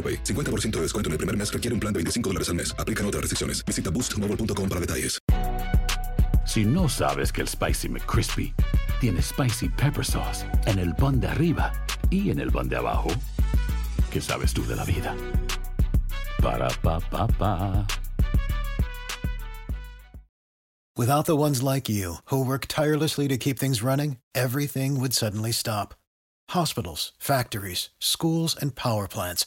AroPay. 50% de descuento en el primer mes requiere un plan de 25 dólares al mes. Aplican otras restricciones. Visita boostmobile.com para detalles. Si no sabes que el Spicy McCrispy tiene Spicy Pepper Sauce en el pan de arriba y en el pan de abajo, ¿qué sabes tú de la vida? Para, pa, pa, pa. Without the ones like you, who work tirelessly to keep things running, everything would suddenly stop. Hospitals, factories, schools, and power plants,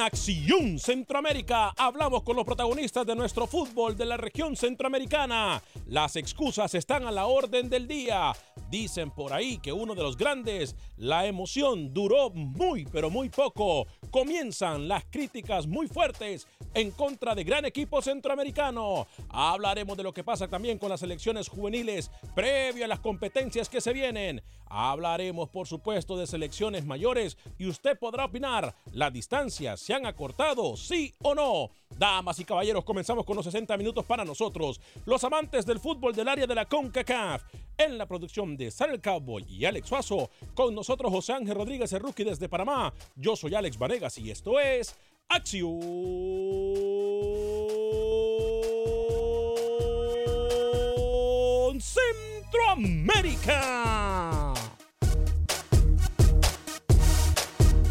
Acción Centroamérica hablamos con los protagonistas de nuestro fútbol de la región centroamericana. Las excusas están a la orden del día. Dicen por ahí que uno de los grandes, la emoción duró muy pero muy poco. Comienzan las críticas muy fuertes en contra de gran equipo centroamericano. Hablaremos de lo que pasa también con las selecciones juveniles previo a las competencias que se vienen. Hablaremos, por supuesto, de selecciones mayores y usted podrá opinar. ¿Las distancias se han acortado, sí o no? Damas y caballeros, comenzamos con los 60 minutos para nosotros, los amantes del fútbol del área de la CONCACAF. En la producción de El Cowboy y Alex Suazo, con nosotros José Ángel Rodríguez, el rookie desde Panamá. Yo soy Alex Vanegas y esto es Acción Centroamérica.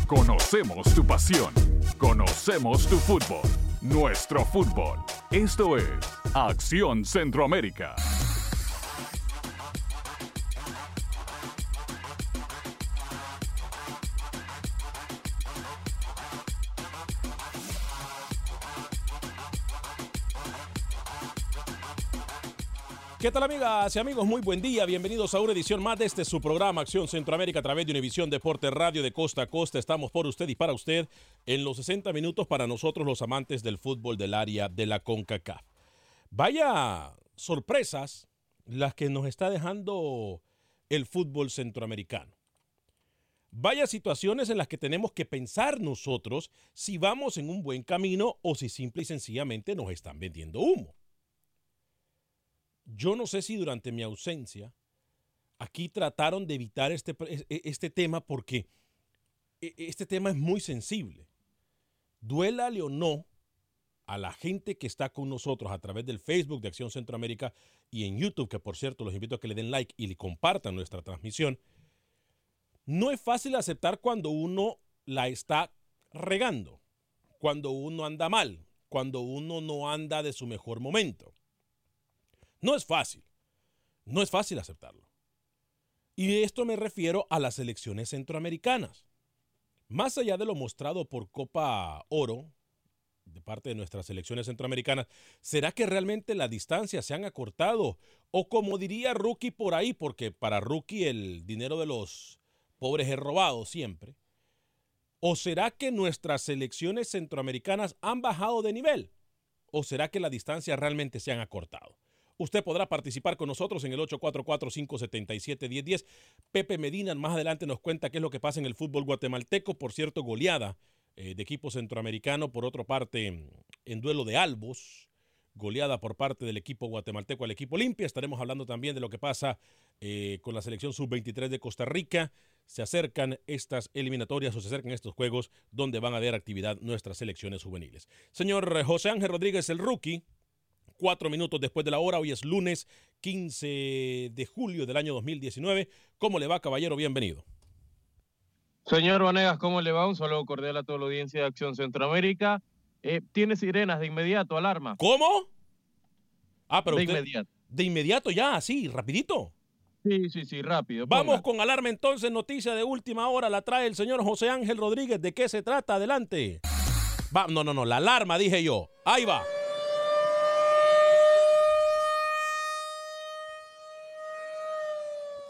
Conocemos tu pasión. Conocemos tu fútbol. Nuestro fútbol. Esto es Acción Centroamérica. ¿Qué tal amigas y amigos? Muy buen día. Bienvenidos a una edición más de este su programa Acción Centroamérica a través de Univisión Deporte Radio de Costa a Costa. Estamos por usted y para usted en los 60 minutos para nosotros los amantes del fútbol del área de la CONCACAF. Vaya sorpresas las que nos está dejando el fútbol centroamericano. Vaya situaciones en las que tenemos que pensar nosotros si vamos en un buen camino o si simple y sencillamente nos están vendiendo humo. Yo no sé si durante mi ausencia aquí trataron de evitar este, este tema porque e, este tema es muy sensible. Duélale o no a la gente que está con nosotros a través del Facebook de Acción Centroamérica y en YouTube, que por cierto los invito a que le den like y le compartan nuestra transmisión. No es fácil aceptar cuando uno la está regando, cuando uno anda mal, cuando uno no anda de su mejor momento. No es fácil. No es fácil aceptarlo. Y esto me refiero a las elecciones centroamericanas. Más allá de lo mostrado por Copa Oro, de parte de nuestras selecciones centroamericanas, ¿será que realmente las distancias se han acortado? O como diría Rookie por ahí, porque para Rookie el dinero de los pobres es robado siempre. ¿O será que nuestras selecciones centroamericanas han bajado de nivel? ¿O será que las distancias realmente se han acortado? Usted podrá participar con nosotros en el 844-577-1010. Pepe Medina más adelante nos cuenta qué es lo que pasa en el fútbol guatemalteco. Por cierto, goleada eh, de equipo centroamericano. Por otra parte, en duelo de albos, goleada por parte del equipo guatemalteco al equipo Olimpia. Estaremos hablando también de lo que pasa eh, con la selección sub-23 de Costa Rica. Se acercan estas eliminatorias o se acercan estos juegos donde van a haber actividad nuestras selecciones juveniles. Señor José Ángel Rodríguez, el rookie cuatro minutos después de la hora. Hoy es lunes 15 de julio del año 2019. ¿Cómo le va, caballero? Bienvenido. Señor Vanegas, ¿cómo le va? Un saludo cordial a toda la audiencia de Acción Centroamérica. Eh, tiene sirenas de inmediato, alarma. ¿Cómo? Ah, pero de usted- inmediato. De inmediato ya, así, rapidito. Sí, sí, sí, rápido. Vamos con alarma entonces, noticia de última hora, la trae el señor José Ángel Rodríguez. ¿De qué se trata? Adelante. Va, no, no, no, la alarma dije yo. Ahí va.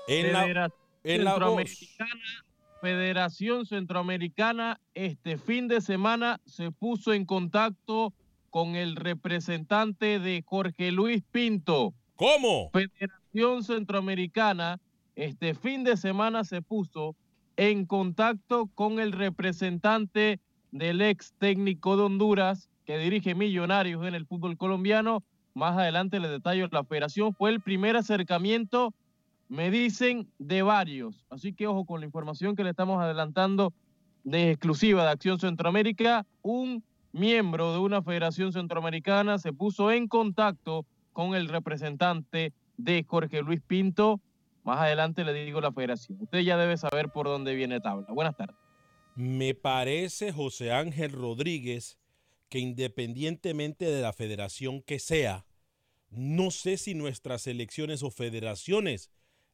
En la, Federación en la voz. Centroamericana, Federación Centroamericana este fin de semana se puso en contacto con el representante de Jorge Luis Pinto. ¿Cómo? Federación Centroamericana este fin de semana se puso en contacto con el representante del ex técnico de Honduras que dirige Millonarios en el fútbol colombiano. Más adelante les detallo la federación. Fue el primer acercamiento, me dicen, de varios. Así que ojo con la información que le estamos adelantando de exclusiva de Acción Centroamérica. Un miembro de una federación centroamericana se puso en contacto con el representante de Jorge Luis Pinto. Más adelante le digo la federación. Usted ya debe saber por dónde viene tabla. Buenas tardes. Me parece, José Ángel Rodríguez, que independientemente de la federación que sea, no sé si nuestras selecciones o federaciones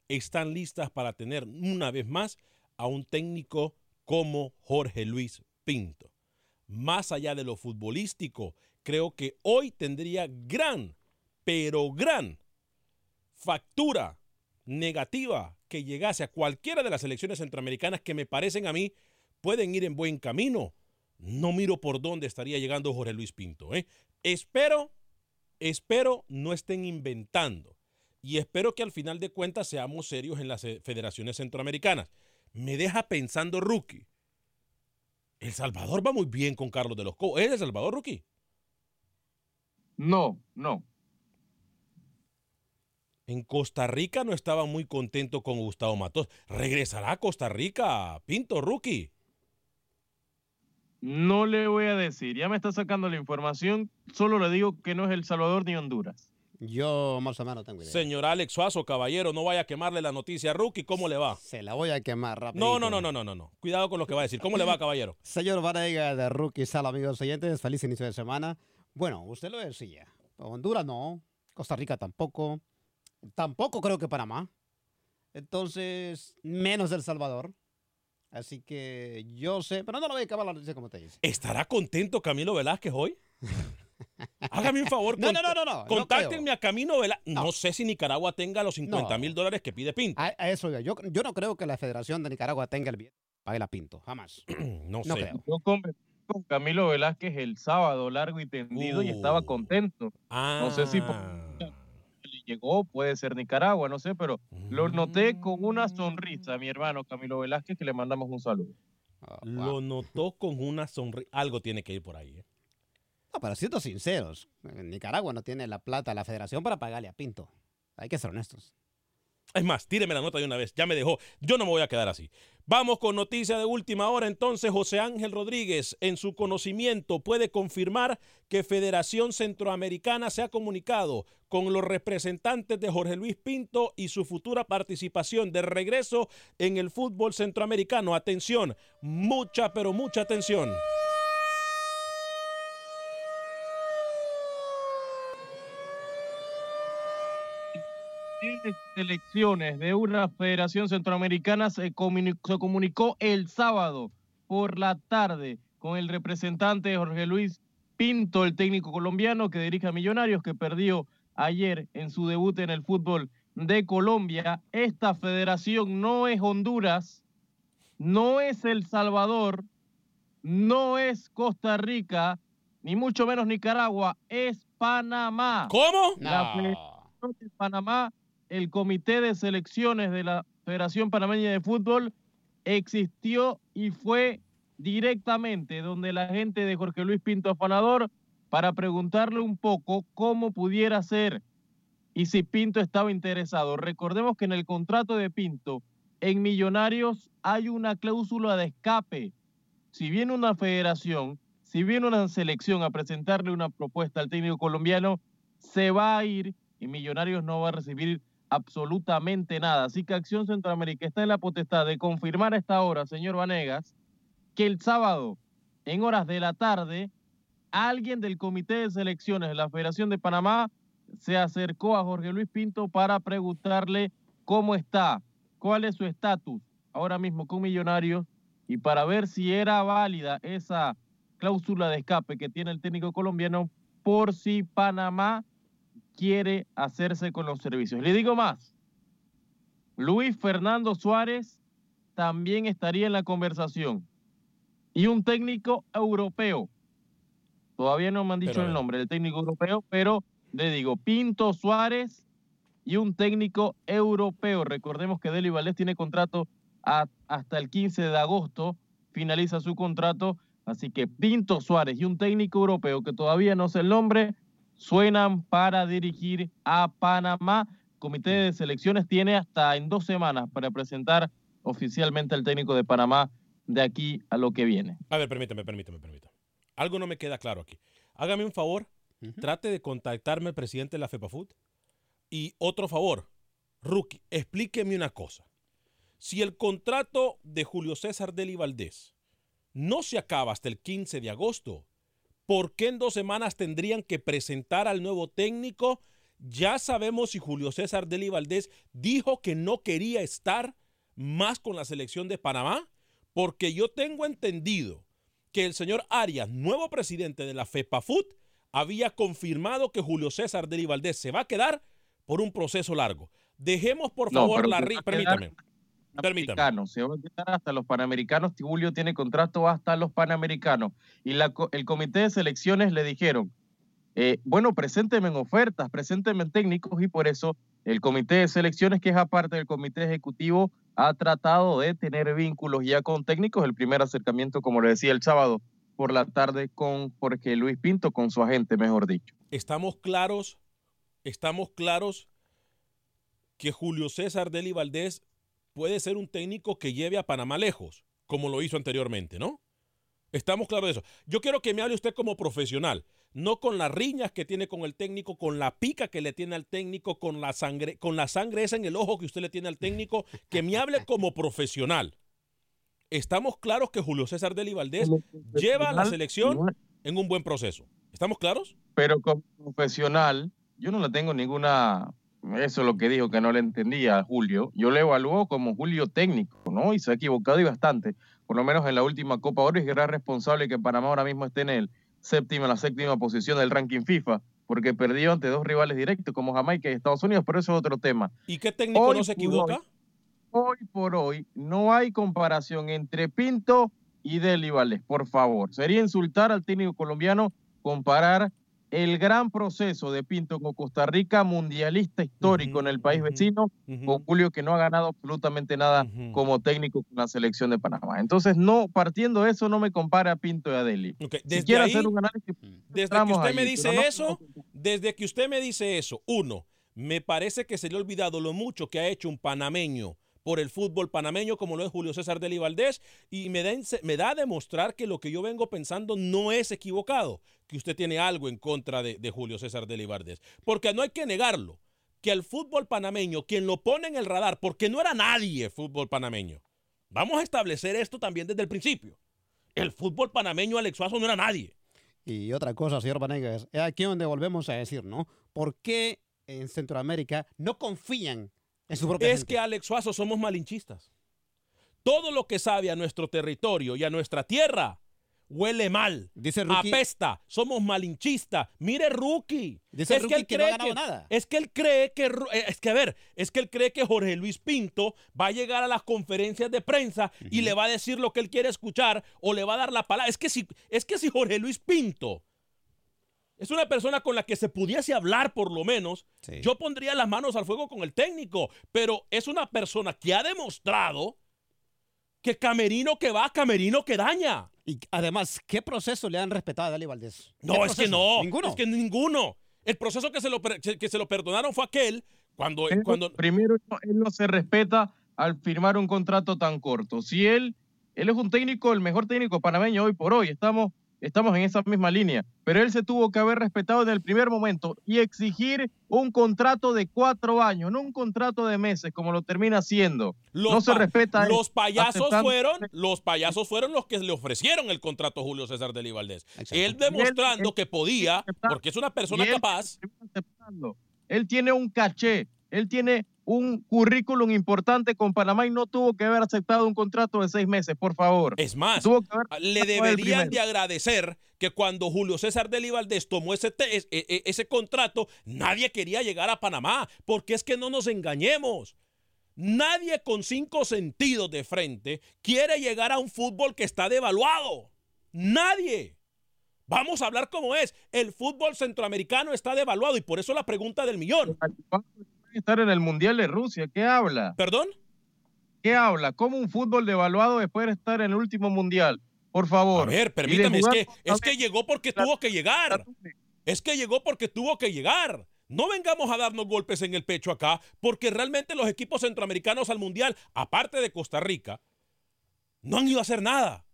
están listas para tener una vez más a un técnico como Jorge Luis Pinto. Más allá de lo futbolístico, creo que hoy tendría gran, pero gran factura negativa que llegase a cualquiera de las elecciones centroamericanas que me parecen a mí pueden ir en buen camino. No miro por dónde estaría llegando Jorge Luis Pinto. ¿eh? Espero, espero no estén inventando. Y espero que al final de cuentas seamos serios en las eh, federaciones centroamericanas. Me deja pensando, Rookie. El Salvador va muy bien con Carlos de los Cobos. ¿Es El Salvador, Rookie? No, no. En Costa Rica no estaba muy contento con Gustavo Matos. ¿Regresará a Costa Rica, Pinto, Rookie? No le voy a decir. Ya me está sacando la información. Solo le digo que no es El Salvador ni Honduras. Yo más o menos tengo idea. Señor Alex Suazo, caballero, no vaya a quemarle la noticia a Rookie. ¿Cómo le va? Se la voy a quemar rápido. No, no, no, no, no, no, no. Cuidado con lo que va a decir. ¿Cómo le va, caballero? Señor Varega de Rookie Sal, amigos oyentes, feliz inicio de semana. Bueno, usted lo decía. Honduras no, Costa Rica tampoco, tampoco creo que Panamá. Entonces, menos El Salvador. Así que yo sé, pero no lo voy a acabar la noticia como te dice. ¿Estará contento Camilo Velázquez hoy? Hágame un favor. No, no, no, no, no, Contáctenme a Camilo Velázquez. No. No. sé si Nicaragua tenga los 50 mil No. dólares que pide Pinto. A, a eso yo, yo no creo que la Federación de Nicaragua tenga el billete para ir a Pinto, jamás. no sé. No creo. Yo conversé con Camilo Velázquez el sábado, largo y tendido, y estaba Uh. contento. Ah. No sé si Le llegó, puede ser Nicaragua, no sé, pero lo noté con una sonrisa, mi hermano Camilo Velázquez, que le mandamos un saludo. Oh, Lo notó con una sonrisa. Algo tiene que ir por ahí. ¿eh? No, siendo sinceros, Nicaragua no tiene la plata la Federación para pagarle a Pinto. Hay que ser honestos. Es más, tíreme la nota de una vez. Ya me dejó. Yo no me voy a quedar así. Vamos con noticia de última hora. Entonces, José Ángel Rodríguez, en su conocimiento, puede confirmar que Federación Centroamericana se ha comunicado con los representantes de Jorge Luis Pinto y su futura participación de regreso en el fútbol centroamericano. Atención, mucha, pero mucha atención. Tienes elecciones de una federación centroamericana se comuni- se comunicó el sábado por la tarde con el representante Jorge Luis Pinto, el técnico colombiano que dirige a Millonarios, que perdió ayer en su debut en el fútbol de Colombia. Esta federación no es Honduras, no es El Salvador, no es Costa Rica, ni mucho menos Nicaragua, es Panamá. ¿Cómo? La No. Federación de Panamá, el comité de selecciones de la Federación Panameña de Fútbol existió y fue directamente donde la gente de Jorge Luis Pinto Afanador para preguntarle un poco cómo pudiera ser y si Pinto estaba interesado. Recordemos que en el contrato de Pinto en Millonarios hay una cláusula de escape. Si viene una federación, si viene una selección a presentarle una propuesta al técnico colombiano, se va a ir y Millonarios no va a recibir absolutamente nada. Así que Acción Centroamérica está en la potestad de confirmar a esta hora, señor Vanegas, que el sábado, en horas de la tarde, alguien del Comité de Selecciones de la Federación de Panamá se acercó a Jorge Luis Pinto para preguntarle cómo está, cuál es su estatus ahora mismo con Millonarios y para ver si era válida esa cláusula de escape que tiene el técnico colombiano por si Panamá quiere hacerse con los servicios. Le digo más, Luis Fernando Suárez también estaría en la conversación y un técnico europeo. Todavía no me han dicho Pero, el nombre del técnico europeo, pero le digo Pinto Suárez y un técnico europeo. Recordemos que Deli Valdés tiene contrato a- hasta el 15 de agosto, finaliza su contrato, así que Pinto Suárez y un técnico europeo que todavía no sé el nombre, suenan para dirigir a Panamá. Comité de selecciones tiene hasta en dos semanas para presentar oficialmente al técnico de Panamá de aquí a lo que viene. A ver, permítame, permítame, permítame. Algo no me queda claro aquí. Hágame un favor, trate de contactarme al presidente de la FEPAFUT. Y otro favor, Rookie, explíqueme una cosa. Si el contrato de Julio César Deli Valdés no se acaba hasta el 15 de agosto, ¿por qué en dos semanas tendrían que presentar al nuevo técnico? Ya sabemos si Julio César Deli Valdés dijo que no quería estar más con la selección de Panamá, porque yo tengo entendido que el señor Arias, nuevo presidente de la FEPAFUT, había confirmado que Julio César Deli Valdés se va a quedar por un proceso largo. Dejemos, por No, favor, pero la Permítame. Panamericanos, Se va a quedar hasta los Panamericanos. Julio tiene contrato hasta los Panamericanos. Y la el comité de selecciones le dijeron, eh, bueno, presénteme en ofertas, presénteme en técnicos y por eso el comité de selecciones, que es aparte del comité ejecutivo, ha tratado de tener vínculos ya con técnicos. El primer acercamiento, como le decía el sábado por la tarde, con Jorge Luis Pinto, con su agente, mejor dicho. Estamos claros, estamos claros que Julio César Deli Valdés puede ser un técnico que lleve a Panamá lejos, como lo hizo anteriormente, ¿no? Estamos claros de eso. Yo quiero que me hable usted como profesional, no con las riñas que tiene con el técnico, con la pica que le tiene al técnico, con la sangre, con la sangre esa en el ojo que usted le tiene al técnico, que me hable como profesional. Estamos claros que Julio César Deli Valdés lleva a la selección en un buen proceso. ¿Estamos claros? pero como profesional, yo no le tengo ninguna, eso es lo que dijo que no le entendía a Julio, yo le evalúo como Julio técnico, ¿no? Y se ha equivocado y bastante, por lo menos en la última Copa Oro, y era responsable que Panamá ahora mismo esté en el séptimo, en la séptima posición del ranking FIFA, porque perdió ante dos rivales directos como Jamaica y Estados Unidos, pero eso es otro tema. ¿Y qué técnico Hoy no se equivoca? Hoy por hoy no hay comparación entre Pinto y Deli Valdés, por favor. Sería insultar al técnico colombiano comparar el gran proceso de Pinto con Costa Rica, mundialista histórico en el país vecino, con Julio que no ha ganado absolutamente nada como técnico con la selección de Panamá. Entonces, no, partiendo de eso, no me compara a Pinto y a Deli. Ok, Si desde quiere ahí- hacer un análisis, Desde que usted ahí, me dice no- eso, desde que usted me dice eso, uno, me parece que se le ha olvidado lo mucho que ha hecho un panameño por el fútbol panameño como lo es Julio César Deli Valdés y me da, me da a demostrar que lo que yo vengo pensando no es equivocado, que usted tiene algo en contra de, Julio César Deli Valdés. Porque no hay que negarlo, que el fútbol panameño, quien lo pone en el radar, porque no era nadie fútbol panameño, vamos a establecer esto también desde el principio. El fútbol panameño, Alex Suazo, no era nadie. Y otra cosa, señor Vanegas, es aquí donde volvemos a decir, ¿no? ¿Por qué en Centroamérica no confían Es gente? que Alex Suazo somos malinchistas. Todo lo que sabe a nuestro territorio y a nuestra tierra, huele mal, Dice Rookie- apesta, somos malinchistas. Mire, Rookie. Dice Rookie que no ha ganado nada. Es que él cree que, Ru- eh, es que a ver, es que él cree que Jorge Luis Pinto va a llegar a las conferencias de prensa y le va a decir lo que él quiere escuchar o le va a dar la palabra. Es que si, es que si Jorge Luis Pinto es una persona con la que se pudiese hablar por lo menos, Sí. yo pondría las manos al fuego con el técnico, pero es una persona que ha demostrado que camerino que va, camerino que daña. Y además, ¿qué proceso le han respetado a Dali Valdés? ¿Qué No, es que no. Ninguno. Es que ninguno. El proceso que se lo, que se lo perdonaron fue aquel cuando, Él- cuando Primero, él no se respeta al firmar un contrato tan corto. Si él, él es un técnico, el mejor técnico panameño hoy por hoy, estamos, estamos en esa misma línea, pero él se tuvo que haber respetado en el primer momento y exigir un contrato de cuatro años, no un contrato de meses como lo termina haciendo. los, no se respeta los payasos aceptando- fueron, los payasos fueron los que le ofrecieron el contrato a Julio César de Valdés. Exacto. Él demostrando él- que podía, porque es una persona y él- capaz. aceptando. Él tiene un caché, él tiene un currículum importante con Panamá y no tuvo que haber aceptado un contrato de seis meses, por favor. Es más, Tuvo que haber le deberían de agradecer que cuando Julio César de Valdés tomó ese, te- es- e- e- ese contrato, nadie quería llegar a Panamá, porque es que no nos engañemos. Nadie con cinco sentidos de frente quiere llegar a un fútbol que está devaluado. Nadie. Vamos a hablar como es. El fútbol centroamericano está devaluado y por eso la pregunta del millón. Estar en el Mundial de Rusia. ¿Qué habla? ¿Perdón? ¿Qué habla? ¿Cómo un fútbol devaluado después de estar en el último Mundial? Por favor. A ver, permítame, es que, es llegó porque la- tuvo que llegar. Es que llegó porque tuvo que llegar. No vengamos a darnos golpes en el pecho acá, porque realmente los equipos centroamericanos al Mundial, aparte de Costa Rica, no han ido a hacer nada.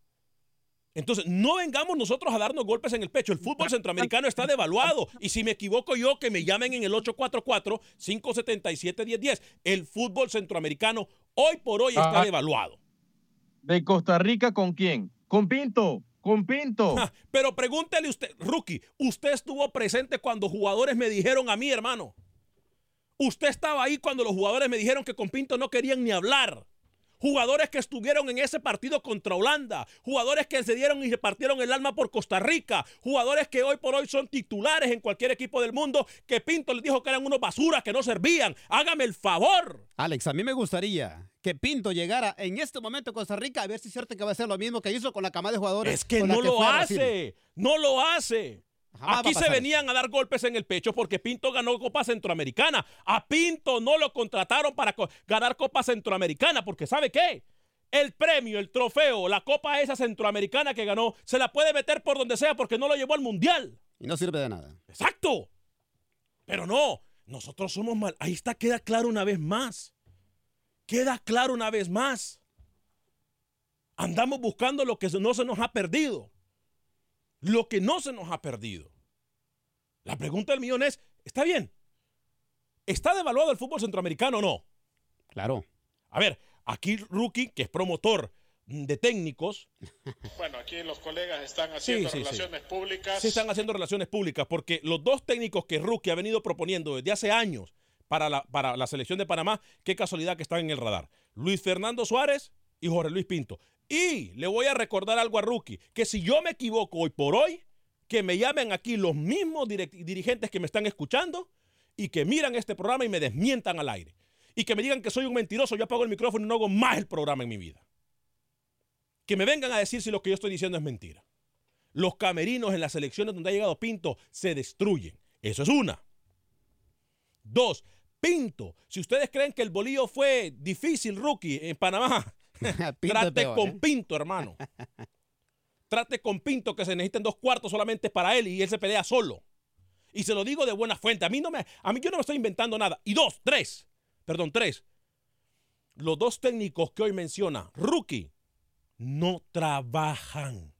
Entonces, no vengamos nosotros a darnos golpes en el pecho. El fútbol centroamericano está devaluado. Y si me equivoco yo, que me llamen en el 844-577-1010. El fútbol centroamericano hoy por hoy está Ajá. devaluado. ¿De Costa Rica con quién? Con Pinto. Con Pinto. Pero pregúntele usted, Rookie, usted estuvo presente cuando jugadores me dijeron a mí, hermano. Usted estaba ahí cuando los jugadores me dijeron que con Pinto no querían ni hablar. Jugadores que estuvieron en ese partido contra Holanda, jugadores que se dieron y repartieron el alma por Costa Rica, jugadores que hoy por hoy son titulares en cualquier equipo del mundo, que Pinto les dijo que eran unos basuras, que no servían. Hágame el favor. Alex, a mí me gustaría que Pinto llegara en este momento a Costa Rica a ver si es cierto que va a hacer lo mismo que hizo con la cama de jugadores. Es que no lo Brasil. hace, no lo hace. Jamás Aquí se venían a dar golpes en el pecho porque Pinto ganó Copa Centroamericana. A Pinto no lo contrataron para co- ganar Copa Centroamericana porque ¿sabe qué? El premio, el trofeo, la Copa esa Centroamericana que ganó, se la puede meter por donde sea porque no lo llevó al Mundial. Y no sirve de nada. Exacto. Pero no, nosotros somos mal. Ahí está, queda claro una vez más. Queda claro una vez más. Andamos buscando lo que no se nos ha perdido. Lo que no se nos ha perdido. La pregunta del millón es, ¿está bien? ¿Está devaluado el fútbol centroamericano o no? Claro. A ver, aquí Rookie, que es promotor de técnicos, Bueno, aquí los colegas están haciendo sí, sí. relaciones públicas. se están haciendo relaciones públicas porque los dos técnicos que Rookie ha venido proponiendo desde hace años para la, para la selección de Panamá, qué casualidad que están en el radar. Luis Fernando Suárez y Jorge Luis Pinto. Y le voy a recordar algo a Rookie, que si yo me equivoco hoy por hoy, que me llamen aquí los mismos dirigentes que me están escuchando y que miran este programa y me desmientan al aire. Y que me digan que soy un mentiroso, yo apago el micrófono y no hago más el programa en mi vida. Que me vengan a decir si lo que yo estoy diciendo es mentira. Los camerinos en las elecciones donde ha llegado Pinto se destruyen. Eso es una. Dos, Pinto. Si ustedes creen que el bolillo fue difícil, rookie, en Panamá, trate peor, con ¿eh? Pinto, hermano. Trate con Pinto que se necesiten dos cuartos solamente para él y él se pelea solo. Y se lo digo de buena fuente. A mí no me, a mí yo no me estoy inventando nada. Y dos, tres, perdón, tres. Los dos técnicos que hoy menciona, rookie, no trabajan.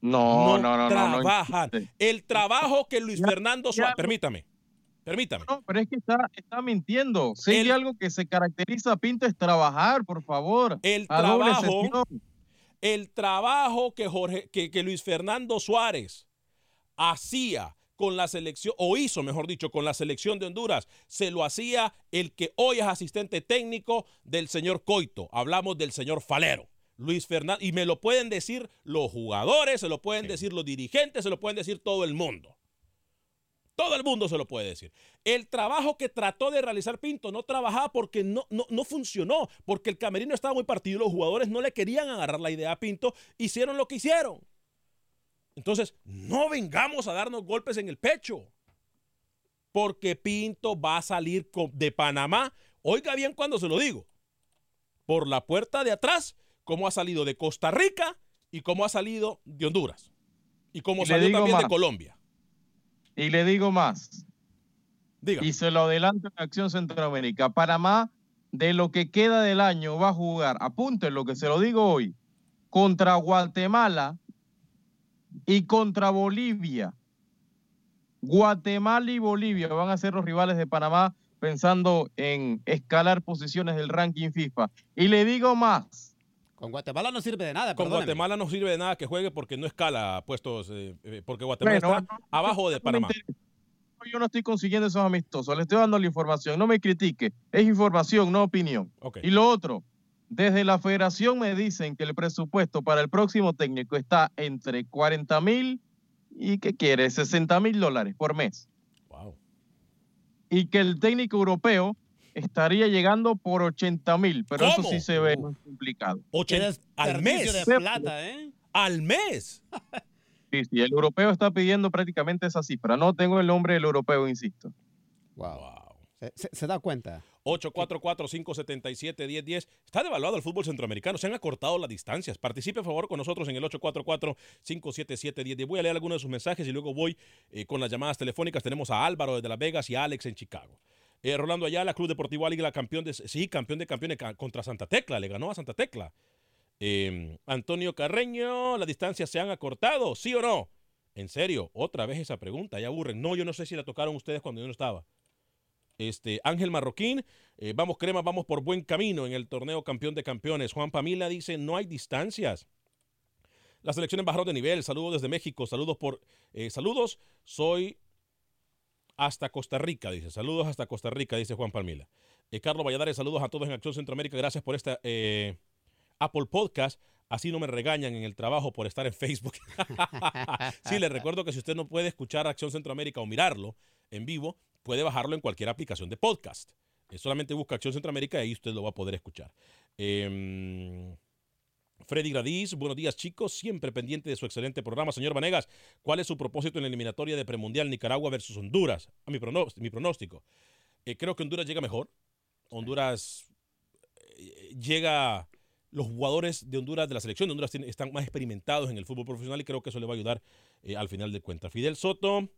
No, no, no, no. no, trabajan. insiste. el trabajo que Luis Fernando Suárez, permítame, permítame. No, pero es que está, está mintiendo. Si hay algo que se caracteriza a Pinto es trabajar, por favor. El trabajo, el trabajo que, Jorge, que, que Luis Fernando Suárez hacía con la selección, o hizo, mejor dicho, con la selección de Honduras, se lo hacía el que hoy es asistente técnico del señor Coito. Hablamos del señor Falero. Luis Fernández. Y me lo pueden decir los jugadores, se lo pueden decir los dirigentes, se lo pueden decir todo el mundo. Todo el mundo se lo puede decir. El trabajo que trató de realizar Pinto no trabajaba porque no, no, no funcionó, porque el camerino estaba muy partido, los jugadores no le querían agarrar la idea a Pinto, hicieron lo que hicieron. Entonces, no vengamos a darnos golpes en el pecho, porque Pinto va a salir de Panamá. Oiga bien cuando se lo digo. Por la puerta de atrás, como ha salido de Costa Rica y cómo ha salido de Honduras. Y cómo salió también de Colombia. Y le digo más. Y se lo adelanto en Acción Centroamérica. Panamá, de lo que queda del año, va a jugar, apunten lo que se lo digo hoy, contra Guatemala y contra Bolivia. Guatemala y Bolivia van a ser los rivales de Panamá pensando en escalar posiciones del ranking FIFA. Y le digo más. Con Guatemala no sirve de nada. Con Guatemala no sirve de nada que juegue porque no escala puestos, eh, eh, porque Guatemala está abajo de Panamá. Yo no estoy consiguiendo esos amistosos, le estoy dando la información, no me critique, es información, no opinión. Y lo otro, desde la federación me dicen que el presupuesto para el próximo técnico está entre 40 mil y, ¿qué quiere? 60 mil dólares por mes. Wow. Y que el técnico europeo estaría llegando por 80 mil, pero eso sí se ve más complicado. al mes. De plata, ¿eh? Al mes. Sí, sí, el europeo está pidiendo prácticamente esa cifra. No tengo el nombre del europeo, insisto. Wow. ¿Se, da cuenta? 844-577-1010. Está devaluado el fútbol centroamericano. Se han acortado las distancias. Participe, por favor, con nosotros en el 844-577-1010. Voy a leer algunos de sus mensajes y luego voy eh, con las llamadas telefónicas. Tenemos a Álvaro desde Las Vegas y a Alex en Chicago. Eh, Rolando Ayala, Club Deportivo Águila, campeón de, sí, campeón de campeones contra Santa Tecla, le ganó a Santa Tecla. Em, Antonio Carreño, las distancias se han acortado, ¿sí o no? En serio, otra vez esa pregunta, ya aburren. No, yo no sé si la tocaron ustedes cuando yo no estaba. Este, Ángel Marroquín, eh, vamos crema, vamos por buen camino en el torneo campeón de campeones. Juan Pamila dice, no hay distancias. Las selecciones bajaron de nivel. Saludos desde México. Saludos por. Eh, saludos. Soy hasta Costa Rica, dice. Saludos hasta Costa Rica, dice Juan Palmila. Eh, Carlos Valladares, saludos a todos en Acción Centroamérica. Gracias por esta eh, Apple Podcast. Así no me regañan en el trabajo por estar en Facebook. sí, les recuerdo que si usted no puede escuchar Acción Centroamérica o mirarlo en vivo, puede bajarlo en cualquier aplicación de podcast. Eh, solamente busca Acción Centroamérica y ahí usted lo va a poder escuchar. Eh, Freddy Gradiz, buenos días chicos, siempre pendiente de su excelente programa. Señor Vanegas, ¿cuál es su propósito en la eliminatoria de premundial Nicaragua versus Honduras? A mi, pronóstico. Eh, creo que Honduras llega mejor. Honduras eh, llega, los jugadores de Honduras, de la selección de Honduras, están más experimentados en el fútbol profesional y creo que eso le va a ayudar eh, al final de cuentas. Fidel Soto,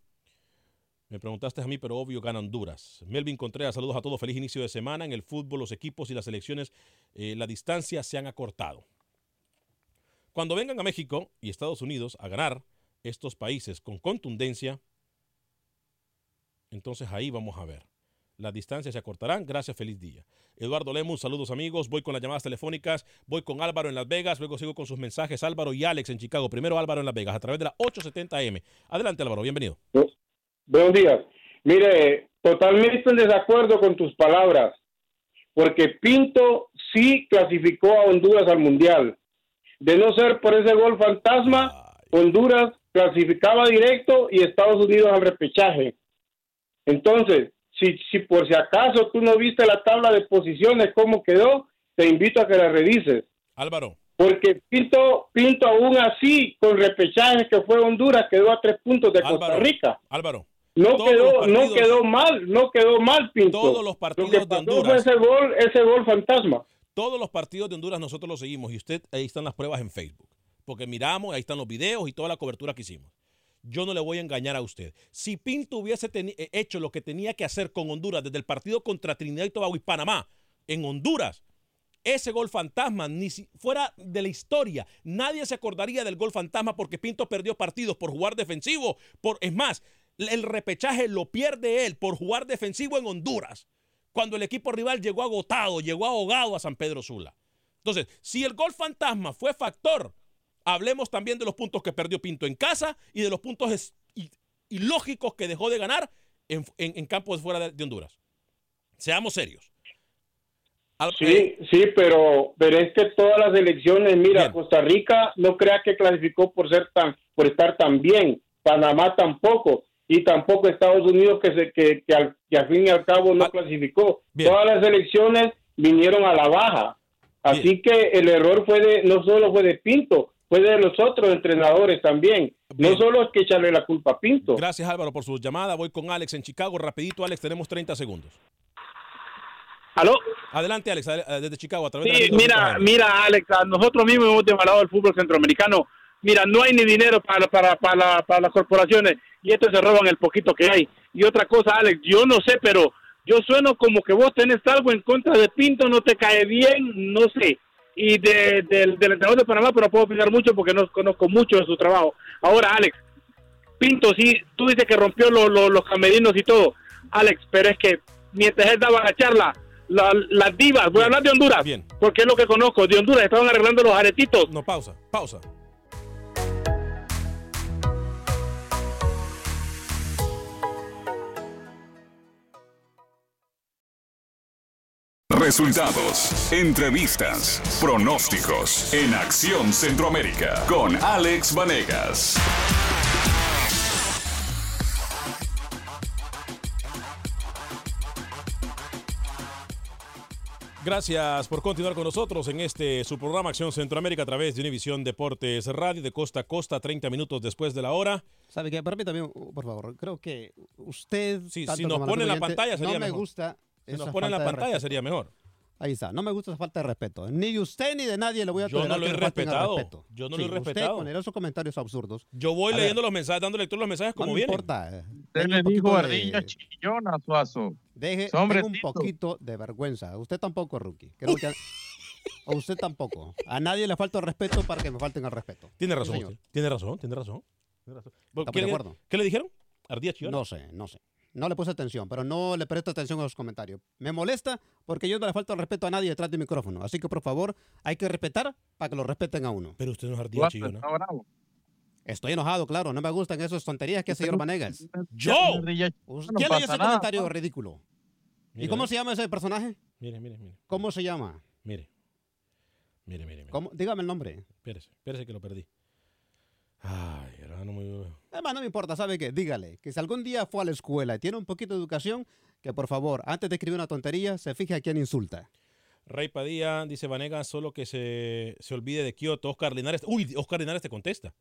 me preguntaste a mí, pero obvio gana Honduras. Melvin Contreras, saludos a todos, feliz inicio de semana. En el fútbol, los equipos y las selecciones, la distancia se han acortado. Cuando vengan a México y Estados Unidos a ganar estos países con contundencia, entonces ahí vamos a ver. Las distancias se acortarán. Gracias, feliz día. Eduardo Lemus, saludos amigos. Voy con las llamadas telefónicas. Voy con Álvaro en Las Vegas. Luego sigo con sus mensajes. Álvaro y Alex en Chicago. Primero Álvaro en Las Vegas a través de la 870M. Adelante, Álvaro. Bienvenido. Buenos días. Mire, totalmente en desacuerdo con tus palabras. Porque Pinto sí clasificó a Honduras al Mundial. De no ser por ese gol fantasma, Honduras clasificaba directo y Estados Unidos al repechaje. Entonces, si, si por si acaso tú no viste la tabla de posiciones, cómo quedó, te invito a que la revises. Álvaro. Porque Pinto, Pinto aún así, con repechaje que fue Honduras, quedó a tres puntos de Costa Rica. Álvaro. No quedó, no quedó mal, no quedó mal Pinto. Todos los partidos de Honduras. ese gol, ese gol fantasma. Todos los partidos de Honduras nosotros los seguimos y usted, ahí están las pruebas en Facebook. Porque miramos, ahí están los videos y toda la cobertura que hicimos. Yo no le voy a engañar a usted. Si Pinto hubiese eh, hecho lo que tenía que hacer con Honduras desde el partido contra Trinidad y Tobago y Panamá en Honduras, ese gol fantasma, ni si fuera de la historia, nadie se acordaría del gol fantasma porque Pinto perdió partidos por jugar defensivo. Por, es más, el repechaje lo pierde él por jugar defensivo en Honduras cuando el equipo rival llegó agotado, llegó ahogado a San Pedro Sula. Entonces, si el gol fantasma fue factor, hablemos también de los puntos que perdió Pinto en casa y de los puntos ilógicos que dejó de ganar en, campos fuera de, Honduras. Seamos serios. Sí, sí, pero, pero es que todas las elecciones, mira, Costa Rica no crea que clasificó por ser tan, por estar tan bien, Panamá tampoco, y tampoco Estados Unidos que se, que, que, al, que al fin y al cabo no clasificó. Todas las elecciones vinieron a la baja. Así que el error fue de, no solo fue de Pinto, fue de los otros entrenadores también. No solo es que echarle la culpa a Pinto. Gracias Álvaro por su llamada. Voy con Alex en Chicago. Rapidito, Alex, tenemos 30 segundos. ¿Aló? Adelante, Alex, eh, desde Chicago. A través sí, de mira, mira, Alex, a nosotros mismos hemos devalado el fútbol centroamericano. Mira, no hay ni dinero para, para, para, para las corporaciones y estos se roban el poquito que hay. Y otra cosa, Alex, yo no sé, pero yo sueno como que vos tenés algo en contra de Pinto, no te cae bien, no sé. Y de, del entrenador de Panamá, pero no puedo opinar mucho porque no conozco mucho de su trabajo. Ahora, Alex, Pinto, sí, tú dices que rompió los camerinos y todo, Alex, pero es que mientras él daba la charla, las divas, voy a hablar de Honduras, Bien. porque es lo que conozco, de Honduras estaban arreglando los aretitos. No, pausa, pausa. Resultados, entrevistas, pronósticos en Acción Centroamérica con Alex Vanegas. Gracias por continuar con nosotros en este su programa Acción Centroamérica a través de Univisión Deportes Radio de costa a costa, 30 minutos después de la hora. ¿Sabe qué? Permítame, por favor, creo que usted. Sí, si nos pone en la pantalla sería no me mejor. gusta. Si nos pone en la pantalla sería mejor. Ahí está. No me gusta esa falta de respeto. Ni de usted ni de nadie le voy a Yo no lo he respetado. respeto. Yo no Sí, lo he usted respetado. con esos comentarios absurdos. Yo voy A leyendo ver, los mensajes, dando lectura a los mensajes como no vienen. importa. eh. Usted le un dijo poquito ardilla de- chillona, Suazo. Deje, un poquito de vergüenza. Usted tampoco, Rookie. Creo que a, a usted tampoco. A nadie le falta el respeto para que me falten el respeto. Tiene razón, usted. tiene razón, tiene razón. Tiene razón. ¿Qué, de le- acuerdo. ¿Qué le dijeron? Ardía chillona. No sé, no sé. No le puse atención, pero no le presto atención a los comentarios. Me molesta porque yo no le falto el respeto a nadie detrás del micrófono. Así que, por favor, hay que respetar para que lo respeten a uno. Pero usted no es chillona. está bravo. Estoy enojado, claro. No me gustan esas tonterías que hace señor Vanegas. ¡Yo! Ardilla no ¿Quién leyó ese nada. comentario ridículo? ¿Y Mire, cómo se llama ese personaje? Mire, mire, mire. ¿Cómo se llama? Mire. Mire, mire, mire. ¿Cómo? Dígame el nombre. Espérese, espérese que lo perdí. Ay, hermano, muy... Además, no me importa, ¿sabe qué? Dígale que si algún día fue a la escuela y tiene un poquito de educación, que por favor, antes de escribir una tontería, se fije a quién insulta. Rey Padilla dice Vanegas solo que se, se olvide de Kioto. Oscar Linares. Uy, Oscar Linares te contesta.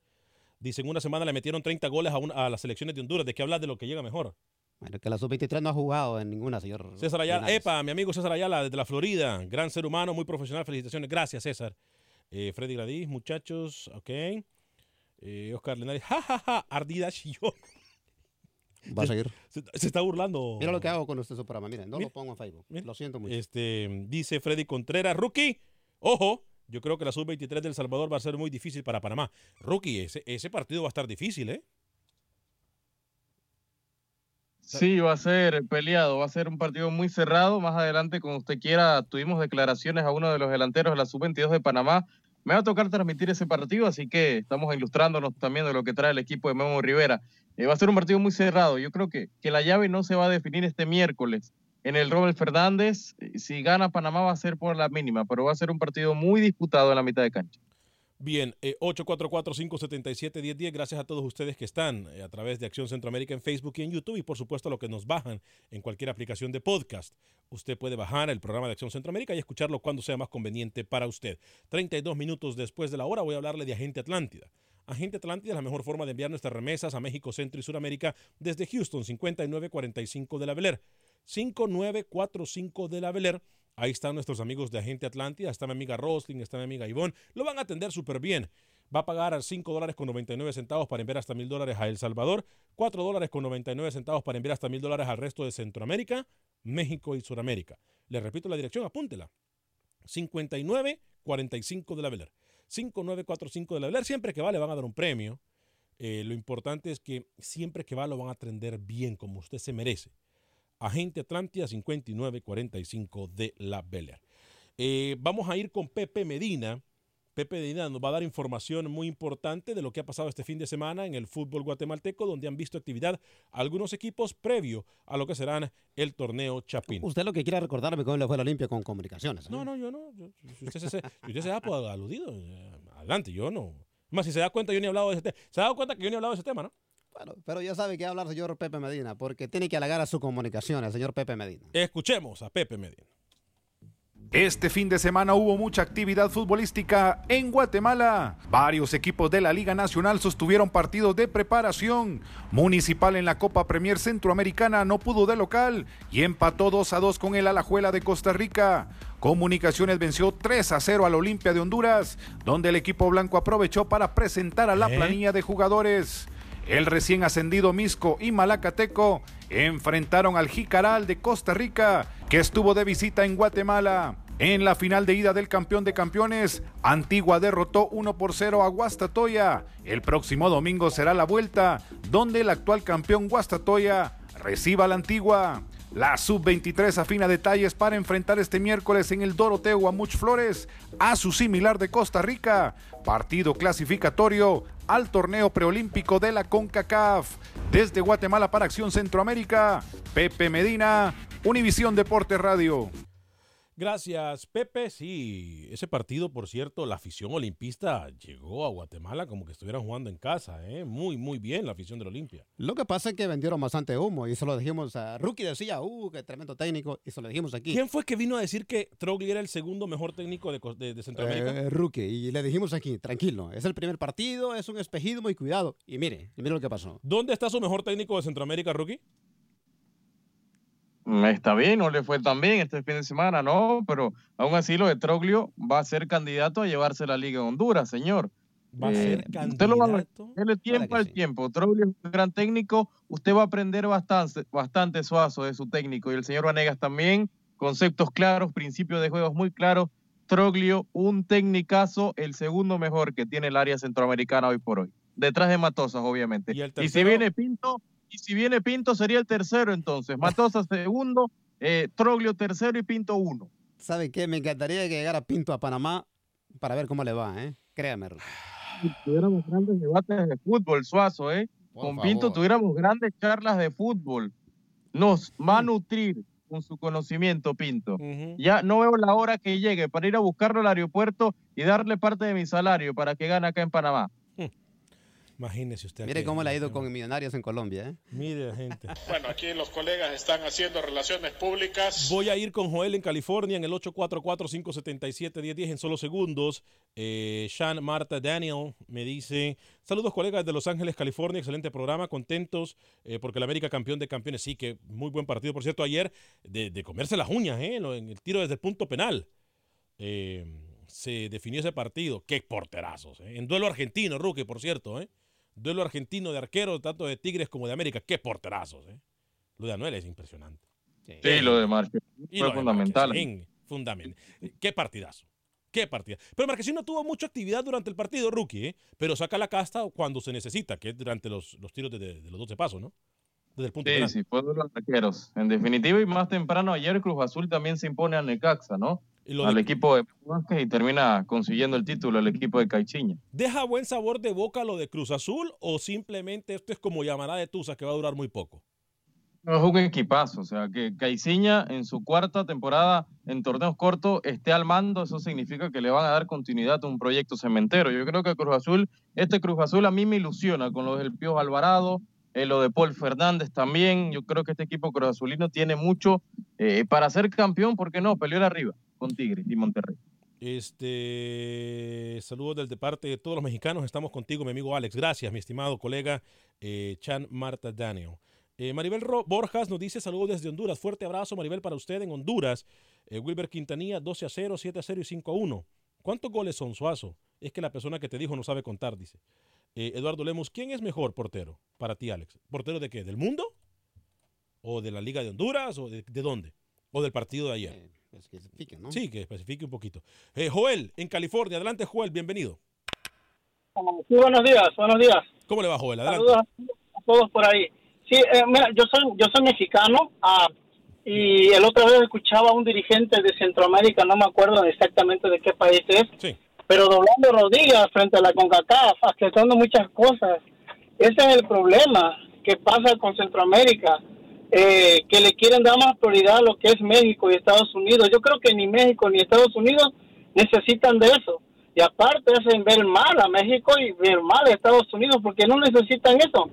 Dice, en una semana le metieron 30 goles a, una- a las selecciones de Honduras. ¿De qué hablas de lo que llega mejor? Bueno, que la sub-23 no ha jugado en ninguna, señor. César Ayala, Linares. epa, mi amigo César Ayala desde la Florida. Gran ser humano, muy profesional. Felicitaciones. Gracias, César. Eh, Freddy Gradís, muchachos. Ok. Eh, Oscar Linares, jajaja, ardida chillón. Va a seguir. Se, se está burlando. Mira lo que hago con este programa. Miren, no Mira, lo pongo en Facebook. mira. Lo siento mucho. Este, dice Freddy Contreras, rookie, ojo, yo creo que la sub-23 del Salvador va a ser muy difícil para Panamá. Rookie, ese, ese partido va a estar difícil, ¿eh? Sí, va a ser peleado, va a ser un partido muy cerrado. Más adelante, como usted quiera, tuvimos declaraciones a uno de los delanteros de la sub-22 de Panamá. Me va a tocar transmitir ese partido, así que estamos ilustrándonos también de lo que trae el equipo de Memo Rivera. Eh, va a ser un partido muy cerrado. Yo creo que, que la llave no se va a definir este miércoles en el Robert Fernández. Eh, Si gana Panamá va a ser por la mínima, pero va a ser un partido muy disputado en la mitad de cancha. Bien, eh, 844-577-1010. Gracias a todos ustedes que están eh, a través de Acción Centroamérica en Facebook y en YouTube y por supuesto a los que nos bajan en cualquier aplicación de podcast. Usted puede bajar el programa de Acción Centroamérica y escucharlo cuando sea más conveniente para usted. 32 minutos después de la hora voy a hablarle de Agente Atlántida. Agente Atlántida es la mejor forma de enviar nuestras remesas a México, Centro y Suramérica desde Houston, 5945 de la Bel Air. 5945 de la Bel Air. Ahí están nuestros amigos de Agente Atlántida. Está mi amiga Rosling, está mi amiga Ivonne. Lo van a atender súper bien. Va a pagar 5 dólares con 99 centavos para enviar hasta mil dólares a El Salvador, 4 dólares con 99 centavos para enviar hasta mil dólares al resto de Centroamérica, México y Suramérica. Le repito la dirección, apúntela. 5945 de la Bel Air. 5945 de la Bel Air. Siempre que va le van a dar un premio. Eh, lo importante es que siempre que va lo van a atender bien, como usted se merece. Agente Atlántida 5945 de la Bel Air. Eh, vamos a ir con Pepe Medina, Pepe Medina nos va a dar información muy importante de lo que ha pasado este fin de semana en el fútbol guatemalteco, donde han visto actividad algunos equipos previo a lo que serán el torneo Chapín. Usted lo que quiera recordarme cómo le fue la Olimpia con comunicaciones. ¿eh? No, no, yo no. Yo- si usted se, si usted se da por aludido, eh, adelante, yo no. Más, si se da cuenta, yo ni he hablado de ese tema. Se ha dado cuenta que yo ni he hablado de ese tema, ¿no? Bueno, pero ya sabe que hablar señor Pepe Medina, porque tiene que halagar a su comunicación, el señor Pepe Medina. Escuchemos a Pepe Medina. Este fin de semana hubo mucha actividad futbolística en Guatemala. Varios equipos de la Liga Nacional sostuvieron partidos de preparación. Municipal en la Copa Premier Centroamericana no pudo de local y empató 2 a 2 con el Alajuela de Costa Rica. Comunicaciones venció 3 a 0 al Olimpia de Honduras, donde el equipo blanco aprovechó para presentar a la ¿Eh? planilla de jugadores. El recién ascendido Misco y Malacateco enfrentaron al Jicaral de Costa Rica, que estuvo de visita en Guatemala. En la final de ida del campeón de campeones, Antigua derrotó 1 por 0 a Guastatoya. El próximo domingo será la vuelta, donde el actual campeón Guastatoya reciba a la Antigua. La sub-23 afina detalles para enfrentar este miércoles en el Doroteo Guamuch Flores a su similar de Costa Rica, partido clasificatorio al torneo preolímpico de la CONCACAF. Desde Guatemala para Acción Centroamérica, Pepe Medina, Univisión Deporte Radio. Gracias, Pepe. Sí, ese partido, por cierto, la afición olimpista llegó a Guatemala como que estuvieran jugando en casa. ¿eh? Muy, muy bien la afición del Olimpia. Lo que pasa es que vendieron bastante humo y se lo dijimos a Rookie decía, uh, qué tremendo técnico, y se lo dijimos aquí. ¿Quién fue que vino a decir que Trogli era el segundo mejor técnico de, Cos- de- de Centroamérica? Eh, Rookie, y le dijimos aquí, tranquilo, es el primer partido, es un espejismo y cuidado. Y mire, y mire lo que pasó. ¿Dónde está su mejor técnico de Centroamérica, Rookie? Mm, Está bien, no le fue tan bien este fin de semana, no, pero aún así lo de Troglio va a ser candidato a llevarse la Liga de Honduras, señor. Va a ser Usted lo va a candidato. tiempo al tiempo. Troglio es un gran técnico, usted va a aprender bastante, bastante suazo de su técnico y el señor Vanegas también, conceptos claros, principios de juegos muy claros. Troglio, un tecnicazo, el segundo mejor que tiene el área centroamericana hoy por hoy. Detrás de Matosas, obviamente. ¿Y si viene Pinto, y si viene Pinto sería el tercero entonces. Matosas segundo, eh, Troglio tercero y Pinto uno. ¿Sabe qué? Me encantaría que llegara Pinto a Panamá para ver cómo le va, ¿eh? Créame. Rookie. tuviéramos grandes debates de fútbol, Suazo, ¿eh? Con Pinto favor. tuviéramos grandes charlas de fútbol. Nos va a nutrir con su conocimiento, Pinto. Ya no veo la hora que llegue para ir a buscarlo al aeropuerto y darle parte de mi salario para que gane acá en Panamá. Imagínese usted. Mire cómo le ha ido con Millonarios en Colombia, ¿eh? Mire, la gente. Bueno, aquí los colegas están haciendo relaciones públicas. Voy a ir con Joel en California en el 844-577-1010 en solo segundos. Eh, Sean Marta Daniel me dice, saludos colegas de Los Ángeles, California, excelente programa, contentos eh, porque el América campeón de campeones, sí, que muy buen partido, por cierto, ayer de, de comerse las uñas, eh, en el tiro desde el punto penal. Eh, se definió ese partido, qué porterazos, eh. en duelo argentino, Rookie, por cierto, eh. Duelo argentino de arqueros, tanto de Tigres como de América, qué porterazos. Eh. Lo de Anuel es impresionante. Sí, lo de Marquez fue lo de fundamental. Fundamental. Qué partidazo. Qué partida. Pero Marquesín no tuvo mucha actividad durante el partido, rookie, ¿eh? pero saca la casta cuando se necesita, que es durante los, los tiros de, de los 12 pasos, ¿no? Desde el punto Sí, penal. sí, fue de los arqueros. En definitiva, y más temprano ayer Cruz Azul también se impone a Necaxa, ¿no? Y Al equipo de Vázquez y termina consiguiendo el título el equipo de Caichiña. ¿Deja buen sabor de boca lo de Cruz Azul o simplemente esto es como llamará de Tusa que va a durar muy poco? No, es un equipazo, o sea, que Caiciña en su cuarta temporada en torneos cortos esté al mando, eso significa que le van a dar continuidad a un proyecto cementero. Yo creo que Cruz Azul, este Cruz Azul a mí me ilusiona con lo del Pío Alvarado, eh, lo de Paul Fernández también. Yo creo que este equipo Cruz Azulino tiene mucho eh, para ser campeón, ¿por qué no? Pelear arriba con Tigres y Monterrey. Este, saludos del de parte de todos los mexicanos. Estamos contigo, mi amigo Alex. Gracias, mi estimado colega eh, Chan Marta Daniel. Eh, Maribel Borjas nos dice saludos desde Honduras. Fuerte abrazo, Maribel, para usted en Honduras. Wilber Quintanilla, 12 a 0, 7 a 0 y 5 a 1. ¿Cuántos goles son, Suazo? Es que la persona que te dijo no sabe contar, dice. Eh, Eduardo Lemus, ¿quién es mejor portero para ti, Alex? ¿Portero de qué? ¿Del mundo? ¿O de la Liga de Honduras? ¿O de, de dónde? ¿O del partido de ayer? ¿no? Sí, que especifique un poquito. Eh, Joel, en California. Adelante, Joel, bienvenido. Sí, buenos días, buenos días. ¿Cómo le va, Joel? Adelante. Saludos a todos por ahí. Sí, eh, mira, yo soy, yo soy mexicano ah, y el otro vez escuchaba a un dirigente de Centroamérica, no me acuerdo exactamente de qué país es, Sí. Pero doblando rodillas frente a la CONCACAF, aceptando muchas cosas. Ese es el problema que pasa con Centroamérica, eh, que le quieren dar más prioridad a lo que es México y Estados Unidos. Yo creo que ni México ni Estados Unidos necesitan de eso. Y aparte hacen ver mal a México y ver mal a Estados Unidos porque no necesitan eso.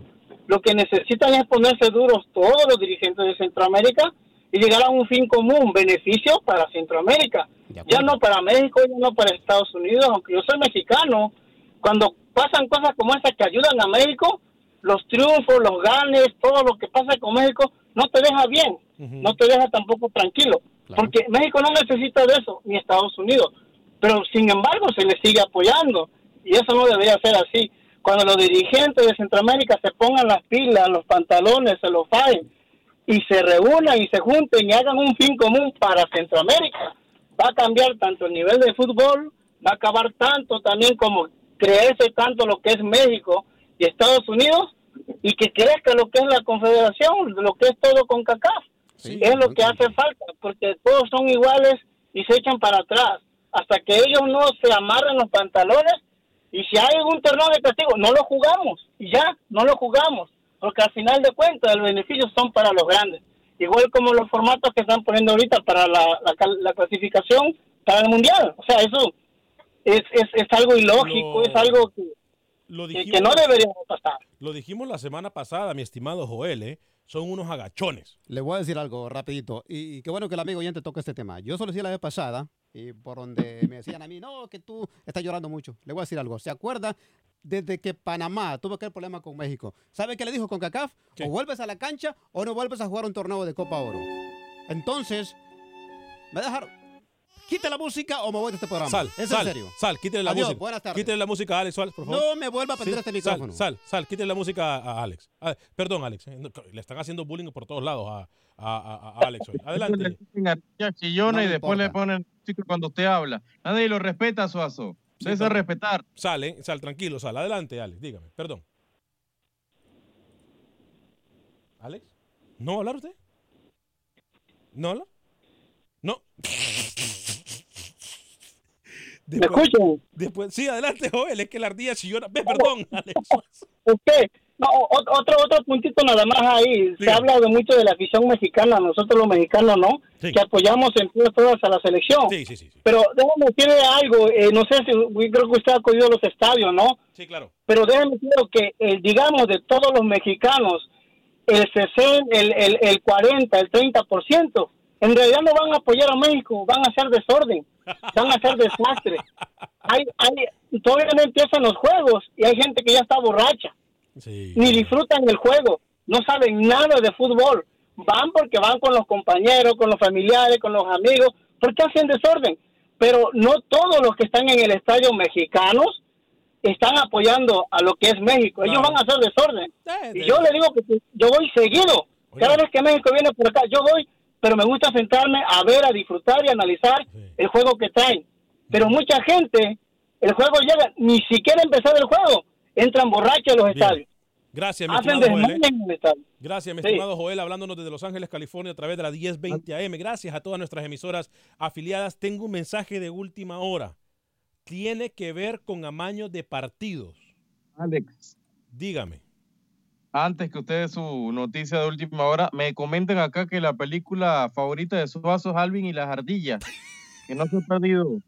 Lo que necesitan es ponerse duros todos los dirigentes de Centroamérica y llegar a un fin común, beneficio para Centroamérica. Ya no para México, ya no para Estados Unidos, aunque yo soy mexicano. Cuando pasan cosas como esas que ayudan a México, los triunfos, los ganes, todo lo que pasa con México, no te deja bien, no te deja tampoco tranquilo. Porque México no necesita de eso, ni Estados Unidos. Pero sin embargo se le sigue apoyando. Y eso no debería ser así. Cuando los dirigentes de Centroamérica se pongan las pilas, los pantalones, se los faen y se reúnan y se junten y hagan un fin común para Centroamérica, va a cambiar tanto el nivel de fútbol, va a acabar tanto también como creerse tanto lo que es México y Estados Unidos y que crezca lo que es la confederación, lo que es todo con CACAF. es lo que hace falta, porque todos son iguales y se echan para atrás. Hasta que ellos no se amarren los pantalones y si hay algún torneo de castigo, no lo jugamos y ya, no lo jugamos, porque al final de cuentas los beneficios son para los grandes. Igual como los formatos que están poniendo ahorita para la, la, clasificación para el mundial. O sea, eso es, es, es algo ilógico, es algo que, que no debería pasar. Lo dijimos la semana pasada, mi estimado Joel, ¿eh? son unos agachones. Le voy a decir algo rapidito, y, qué bueno que el amigo oyente toque este tema. Yo solo decía la vez pasada, y por donde me decían a mí, no, que tú estás llorando mucho. Le voy a decir algo. ¿Se acuerda desde que Panamá tuvo aquel problema con México? ¿Sabe qué le dijo con CACAF? O vuelves a la cancha o no vuelves a jugar un torneo de Copa Oro. Entonces, me dejaron quite la música o me voy de este programa. Sal, ¿Es sal, en serio? Sal, quítale la Adiós, música. buenas tardes. Quítale la música a Alex Suárez, por favor. No me vuelva a prender este micrófono. Sal, sal, sal, quítale la música a Alex. Ah, perdón, Alex. eh, Le están haciendo bullying por todos lados a, a- a- a Alex hoy. Adelante. Chillona No y después le ponen música cuando usted habla. Nadie lo respeta, Suazo. Usted se respetar. Sal, eh, sal, tranquilo, sal. Adelante, Alex, dígame. Perdón. ¿Alex? ¿No va a hablar usted? ¿No habla? No. ¿Me escuchan? Después, sí, adelante, Joel. Es que la ardilla chillona. Ve, perdón, Alex. Usted, no, otro otro puntito nada más ahí. Se habla de mucho de la afición mexicana, nosotros los mexicanos no, que apoyamos en todas, a la selección. Sí, sí, sí. Pero déjame decirle algo, eh, no sé si, creo que usted ha acudido a los estadios, ¿no? Sí, claro. Pero déjeme decirle que, eh, digamos, de todos los mexicanos, el 60, el, el, el 40, el 30%, en realidad no van a apoyar a México, van a hacer desorden, van a hacer desastre. Hay, hay, todavía no empiezan los juegos y hay gente que ya está borracha, ni disfrutan el juego, no saben nada de fútbol. Van porque van con los compañeros, con los familiares, con los amigos, porque hacen desorden. Pero no todos los que están en el estadio mexicanos están apoyando a lo que es México. Ellos van a hacer desorden. Y yo le digo que yo voy seguido. Cada vez que México viene por acá, yo voy, pero me gusta sentarme a ver, a disfrutar y analizar el juego que traen. Pero mucha gente, el juego llega, ni siquiera empezar el juego, entran borrachos a los estadios. Gracias, mi Hacen estimado Joel. ¿eh? Gracias, mi Sí. estimado Joel, hablándonos desde Los Ángeles, California, a través de la 1020 AM. Gracias a todas nuestras emisoras afiliadas. Tengo un mensaje de última hora. Tiene que ver con amaños de partidos. Alex. Dígame. Antes que usted dé su noticia de última hora, me comenten acá que la película favorita de Suazo es Alvin y las ardillas. Que no se ha perdido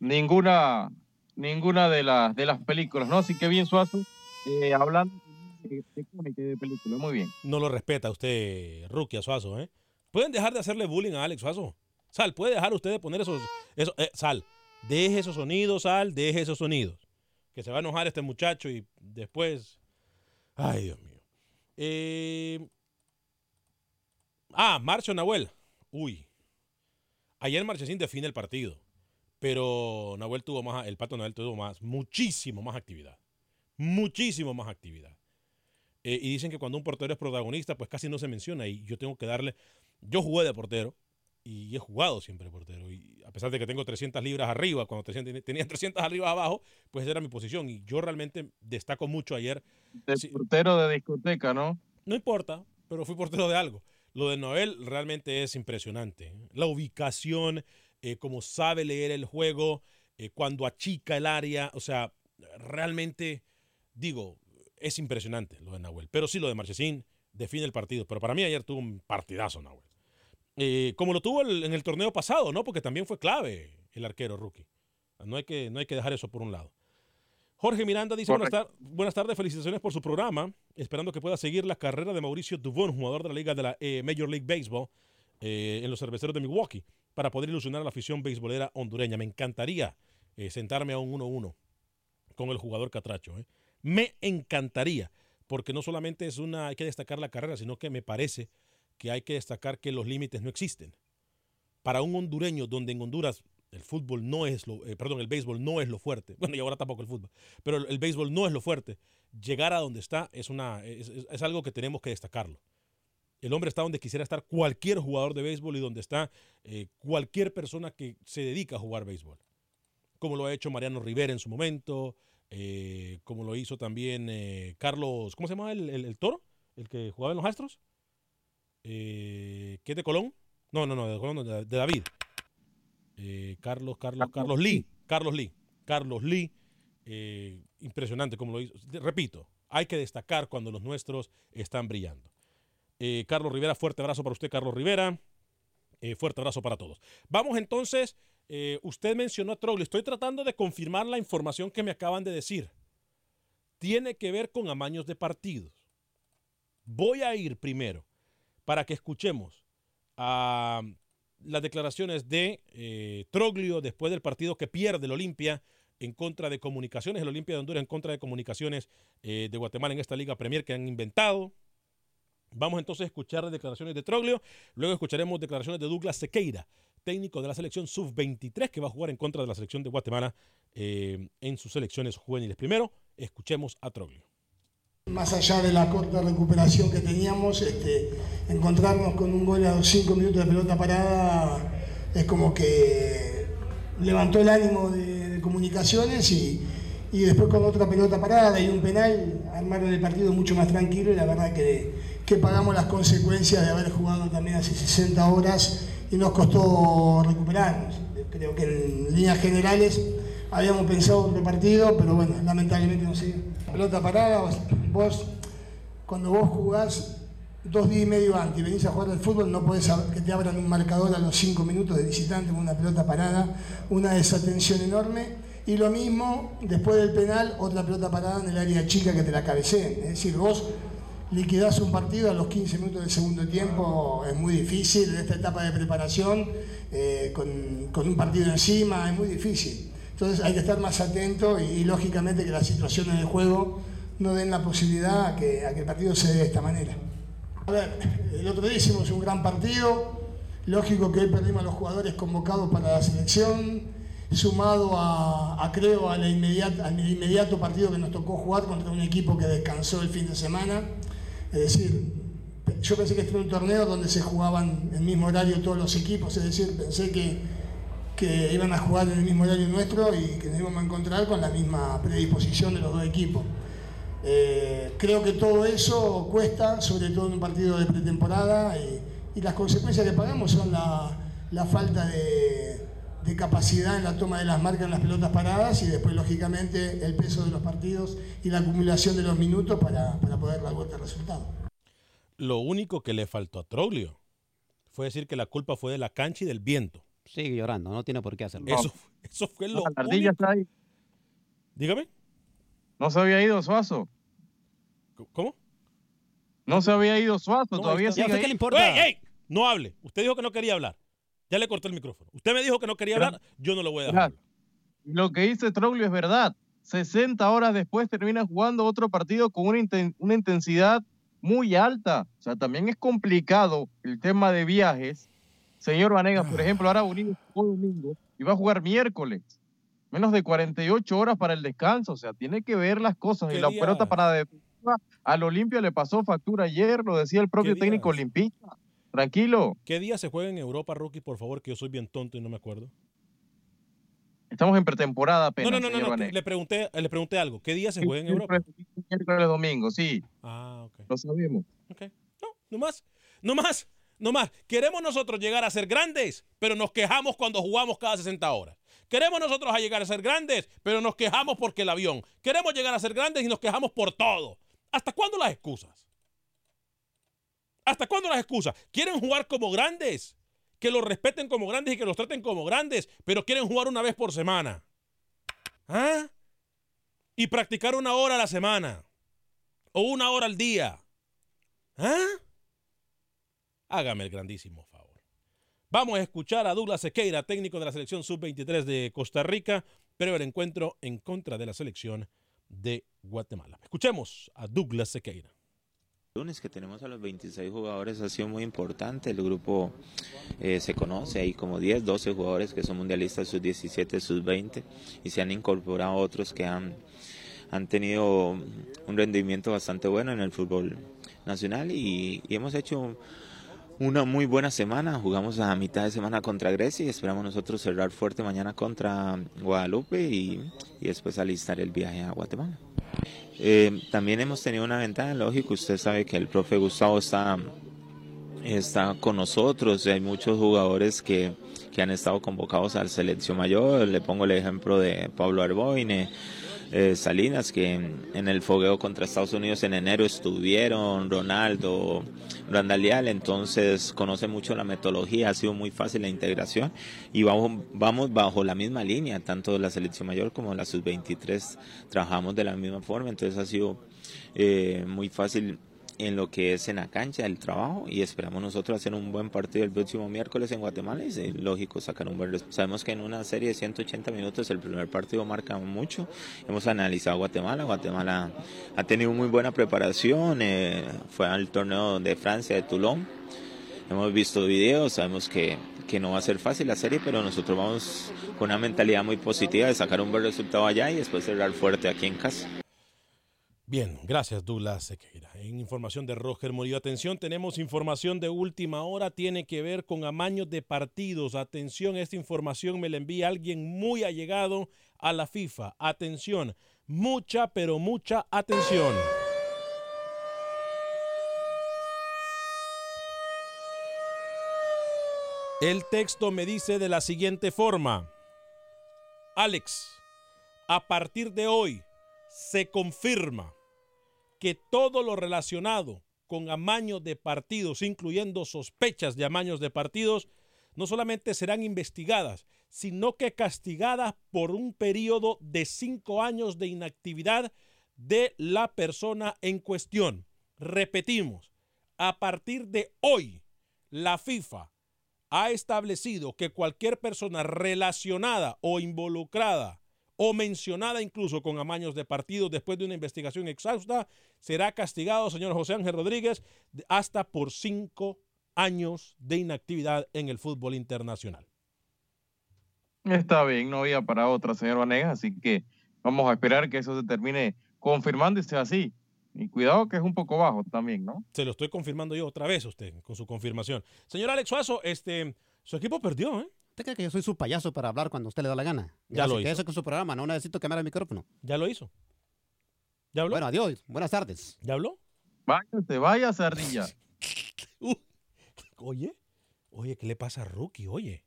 ninguna, ninguna de, las de las películas, ¿no? Así que bien, Suazo, eh, hablando de, de de película, muy bien. No lo respeta usted, Rookie, a Suazo, ¿eh? ¿Pueden dejar de hacerle bullying a Alex Suazo? Sal, ¿puede dejar usted de poner esos... esos eh, Sal, deje esos sonidos, Sal, deje esos sonidos. Que se va a enojar este muchacho y después... Ay, Dios mío. Eh, Ah, Marcho Nahuel. Uy. Ayer Marchesín define el partido. Pero Nahuel tuvo más, el pato Nahuel tuvo más, muchísimo más actividad. Muchísimo más actividad. Eh, y dicen que cuando un portero es protagonista, pues casi no se menciona. Y yo tengo que darle. Yo jugué de portero y he jugado siempre de portero. Y a pesar de que tengo 300 libras arriba, cuando 300 tenía 300 arriba abajo, pues esa era mi posición. Y yo realmente destaco mucho ayer. De portero de discoteca, ¿no? No importa, pero fui portero de algo. Lo de Noel realmente es impresionante. La ubicación, eh, cómo sabe leer el juego, eh, cuando achica el área, o sea, realmente, digo, es impresionante lo de Nahuel. Pero sí, lo de Marchesín define el partido. Pero para mí ayer tuvo un partidazo Nahuel. Eh, como lo tuvo el- en el torneo pasado, ¿no? Porque también fue clave el arquero rookie. No hay que, no hay que dejar eso por un lado. Jorge Miranda dice, buenas, tar- buenas tardes, felicitaciones por su programa, esperando que pueda seguir la carrera de Mauricio Dubón, jugador de la liga de la eh, Major League Baseball eh, en los cerveceros de Milwaukee, para poder ilusionar a la afición beisbolera hondureña. Me encantaría eh, sentarme a un 1-1 con el jugador Catracho. ¿eh? Me encantaría, porque no solamente es una, hay que destacar la carrera, sino que me parece que hay que destacar que los límites no existen. Para un hondureño, donde en Honduras el fútbol no es lo, eh, perdón, el béisbol no es lo fuerte, bueno, y ahora tampoco el fútbol, pero el, el béisbol no es lo fuerte, llegar a donde está es, una, es, algo que tenemos que destacarlo. El hombre está donde quisiera estar cualquier jugador de béisbol y donde está eh, cualquier persona que se dedica a jugar béisbol. Como lo ha hecho Mariano Rivera en su momento, eh, como lo hizo también eh, Carlos, ¿cómo se llama el, el- el toro? El que jugaba en los Astros. ¿Qué es de Colón? No, no, no, de Colón, no, de, de David. Carlos, Carlos, Carlos Lee. Carlos Lee. Carlos Lee. impresionante como lo hizo. Repito, hay que destacar cuando los nuestros están brillando. Eh, Carlos Rivera, fuerte abrazo para usted, Carlos Rivera. Eh, fuerte abrazo para todos. Vamos entonces, eh, usted mencionó a Troglio. Estoy tratando de confirmar la información que me acaban de decir. Tiene que ver con amaños de partidos. Voy a ir primero para que escuchemos las declaraciones de eh, Troglio después del partido que pierde el Olimpia en contra de comunicaciones, el Olimpia de Honduras en contra de comunicaciones de Guatemala en esta Liga Premier que han inventado. Vamos entonces a escuchar declaraciones de Troglio, luego escucharemos declaraciones de Douglas Sequeira, técnico de la selección sub-23 que va a jugar en contra de la selección de Guatemala eh, en sus selecciones juveniles. Primero, escuchemos a Troglio. Más allá de la corta recuperación que teníamos, este, encontrarnos con un gol a los 5 minutos de pelota parada es como que levantó el ánimo de, de comunicaciones y, y después con otra pelota parada y un penal armaron el partido mucho más tranquilo y la verdad que, que pagamos las consecuencias de haber jugado también hace 60 horas y nos costó recuperarnos. Creo que en líneas generales habíamos pensado otro partido, pero bueno, lamentablemente no se. Pelota parada, vos, cuando vos jugás dos días y medio antes y venís a jugar al fútbol, no podés que te abran un marcador a los cinco minutos de visitante con una pelota parada, una desatención enorme. Y lo mismo, después del penal, otra pelota parada en el área chica que te la cabeceen. Es decir, vos liquidás un partido a los 15 minutos del segundo tiempo, es muy difícil en esta etapa de preparación, eh, con, un partido encima, es muy difícil. Entonces hay que estar más atento y, y, lógicamente que las situaciones de juego no den la posibilidad a que, a que el partido se dé de esta manera. A ver, el otro día hicimos un gran partido, lógico que hoy perdimos a los jugadores convocados para la selección, sumado a, a creo a la inmediata, al inmediato partido que nos tocó jugar contra un equipo que descansó el fin de semana. Es decir, yo pensé que este era un torneo donde se jugaban en el mismo horario todos los equipos, es decir, pensé que, que iban a jugar en el mismo horario nuestro y que nos íbamos a encontrar con la misma predisposición de los dos equipos. Eh, creo que todo eso cuesta, sobre todo en un partido de pretemporada, y, y las consecuencias que pagamos son la, la falta de, de, capacidad en la toma de las marcas en las pelotas paradas y después, lógicamente, el peso de los partidos y la acumulación de los minutos para, para poder dar vuelta al resultado. Lo único que le faltó a Troglio fue decir que la culpa fue de la cancha y del viento. Sigue llorando, no tiene por qué hacerlo. Eso, eso fue lo no, único. está ahí. Dígame. No se había ido Suazo. ¿Cómo? No se había ido Suazo, No, todavía sigue ¿Qué ahí. le importa? ¡Ey, ey! No hable. Usted dijo que no quería hablar. Ya le corté el micrófono. Usted me dijo que no quería hablar. Yo no lo voy a dejar. Lo que dice Troglio es verdad. 60 horas después termina jugando otro partido con una, inten- una intensidad muy alta. O sea, también es complicado el tema de viajes. Señor Vanegas, por ejemplo, ahora Bonillo jugó domingo y va a jugar miércoles. Menos de 48 horas para el descanso. O sea, tiene que ver las cosas. Y ¿Qué la pelota para defensiva al Olimpia le pasó factura ayer, lo decía el propio ¿Qué técnico olimpista. Tranquilo. ¿Qué día se juega en Europa, Rookie? Por favor, que yo soy bien tonto y no me acuerdo. Estamos en pretemporada apenas. no, no, no, no, no. Le pregunté, le pregunté algo. ¿Qué día se juega en Europa? Miércoles, domingo, sí. Ah, ok. Lo sabemos. No más, no más, no más. Queremos nosotros llegar a ser grandes, pero nos quejamos cuando jugamos cada 60 horas. Queremos nosotros a llegar a ser grandes, pero nos quejamos porque el avión. Queremos llegar a ser grandes y nos quejamos por todo. ¿Hasta cuándo las excusas? ¿Hasta cuándo las excusas? ¿Quieren jugar como grandes? Que los respeten como grandes y que los traten como grandes, pero quieren jugar una vez por semana. ¿Ah? Y practicar una hora a la semana. O una hora al día. ¿Ah? Hágame el grandísimo favor. Vamos a escuchar a Douglas Sequeira, técnico de la selección sub-23 de Costa Rica, pero el encuentro en contra de la selección de Guatemala. Escuchemos a Douglas Sequeira lunes que tenemos a los 26 jugadores ha sido muy importante. El grupo eh, se conoce, hay como 10, 12 jugadores que son mundialistas sus 17, sus 20 y se han incorporado otros que han, han tenido un rendimiento bastante bueno en el fútbol nacional y, y hemos hecho una muy buena semana. Jugamos a mitad de semana contra Grecia y esperamos nosotros cerrar fuerte mañana contra Guadalupe y, y después alistar el viaje a Guatemala. Eh, también hemos tenido una ventaja, lógico, usted sabe que el profe Gustavo está, está con nosotros, hay muchos jugadores que, que han estado convocados al selección mayor, le pongo el ejemplo de Pablo Arboine, eh, Salinas, que en, el fogueo contra Estados Unidos en enero estuvieron, Ronaldo, Randalial, entonces conoce mucho la metodología, ha sido muy fácil la integración y vamos, vamos bajo la misma línea, tanto la selección mayor como la sub-23 trabajamos de la misma forma, entonces ha sido eh, muy fácil en lo que es en la cancha el trabajo y esperamos nosotros hacer un buen partido el próximo miércoles en Guatemala es lógico sacar un buen resultado. Sabemos que en una serie de 180 minutos el primer partido marca mucho. Hemos analizado Guatemala. Guatemala ha tenido muy buena preparación. Eh, fue al torneo de Francia de Toulon. Hemos visto videos, sabemos que, que no va a ser fácil la serie, pero nosotros vamos con una mentalidad muy positiva de sacar un buen resultado allá y después cerrar fuerte aquí en casa. Bien, gracias Douglas Sequeira. En información de Roger Murillo, atención, tenemos información de última hora, tiene que ver con amaños de partidos. Atención, esta información me la envía alguien muy allegado a la FIFA. Atención, mucha, pero mucha atención. El texto me dice de la siguiente forma. Alex, a partir de hoy, se confirma que todo lo relacionado con amaños de partidos, incluyendo sospechas de amaños de partidos, no solamente serán investigadas, sino que castigadas por un periodo de cinco años de inactividad de la persona en cuestión. Repetimos, a partir de hoy, la FIFA ha establecido que cualquier persona relacionada o involucrada o mencionada incluso con amaños de partido después de una investigación exhausta, será castigado, señor José Ángel Rodríguez, hasta por cinco años de inactividad en el fútbol internacional. Está bien, no había para otra, señor Vanegas, así que vamos a esperar que eso se termine confirmando y sea así. Y cuidado que es un poco bajo también, ¿no? Se lo estoy confirmando yo otra vez usted con su confirmación. Señor Alex Suazo, este, su equipo perdió, ¿eh? ¿Usted cree que yo soy su payaso para hablar cuando usted le da la gana? Ya, lo hizo. hizo. con su programa, no necesito quemar el micrófono. Ya lo hizo. ¿Ya habló? Bueno, adiós. Buenas tardes. ¿Ya habló? Váyase, vaya, Sardilla. oye, oye, ¿qué le pasa a Rookie? Oye,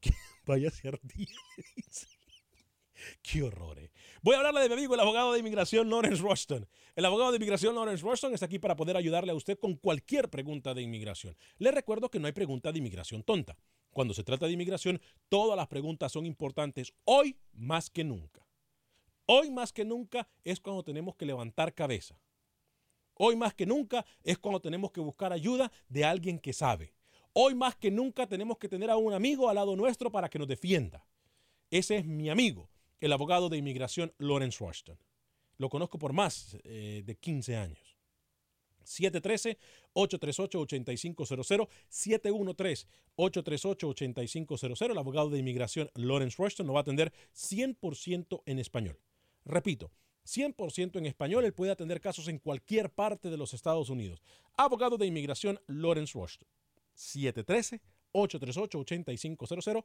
¿Qué? vaya Ardilla. Qué horror. Eh. Voy a hablarle de mi amigo, el abogado de inmigración Lawrence Rushton. El abogado de inmigración Lawrence Rushton está aquí para poder ayudarle a usted con cualquier pregunta de inmigración. Le recuerdo que no hay pregunta de inmigración tonta. Cuando se trata de inmigración, todas las preguntas son importantes hoy más que nunca. Hoy más que nunca es cuando tenemos que levantar cabeza. Hoy más que nunca es cuando tenemos que buscar ayuda de alguien que sabe. Hoy más que nunca tenemos que tener a un amigo al lado nuestro para que nos defienda. Ese es mi amigo, el abogado de inmigración Lawrence Washington. Lo conozco por más eh, de 15 años. 713-838-8500, 713-838-8500. El abogado de inmigración Lawrence Rushton nos va a atender 100% en español. Repito, 100% en español. Él puede atender casos en cualquier parte de los Estados Unidos. Abogado de inmigración Lawrence Rushton. 713-838-8500,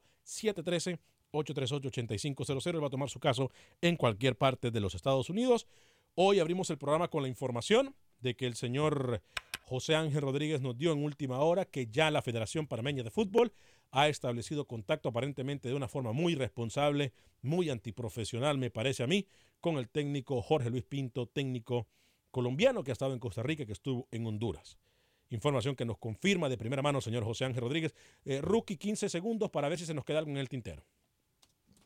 713-838-8500. Él va a tomar su caso en cualquier parte de los Estados Unidos. Hoy abrimos el programa con la información de que el señor José Ángel Rodríguez nos dio en última hora que ya la Federación Panameña de Fútbol ha establecido contacto aparentemente de una forma muy responsable, muy antiprofesional, me parece a mí, con el técnico Jorge Luis Pinto, técnico colombiano que ha estado en Costa Rica que estuvo en Honduras. Información que nos confirma de primera mano, señor José Ángel Rodríguez. Eh, rookie, 15 segundos para ver si se nos queda algo en el tintero.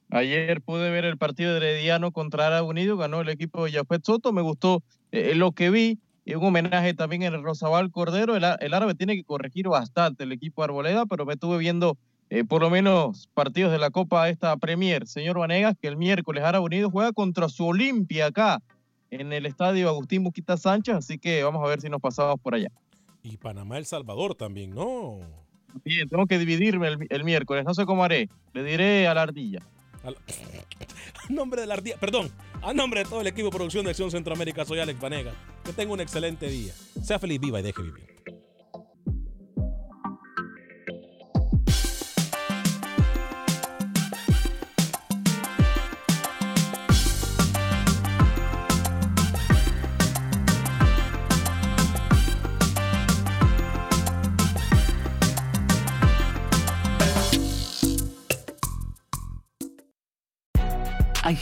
Ayer pude ver el partido de Herediano contra Ara Unido, ganó el equipo de Jafet Soto, me gustó eh, lo que vi, y un homenaje también en el Rosabal Cordero, el, árabe tiene que corregir bastante el equipo Arboleda, pero me estuve viendo eh, por lo menos partidos de la Copa esta Premier, señor Vanegas, que el miércoles Ara Unido juega contra su Olimpia acá, en el estadio Agustín Buquita Sánchez, así que vamos a ver si nos pasamos por allá. Y Panamá El Salvador también, ¿no? Bien, tengo que dividirme el miércoles, no sé cómo haré, le diré a la ardilla. A, nombre de la ardilla, perdón, a nombre de todo el equipo de producción de Acción Centroamérica, soy Alex Vanega. Que tenga un excelente día. Sea feliz, viva y deje vivir.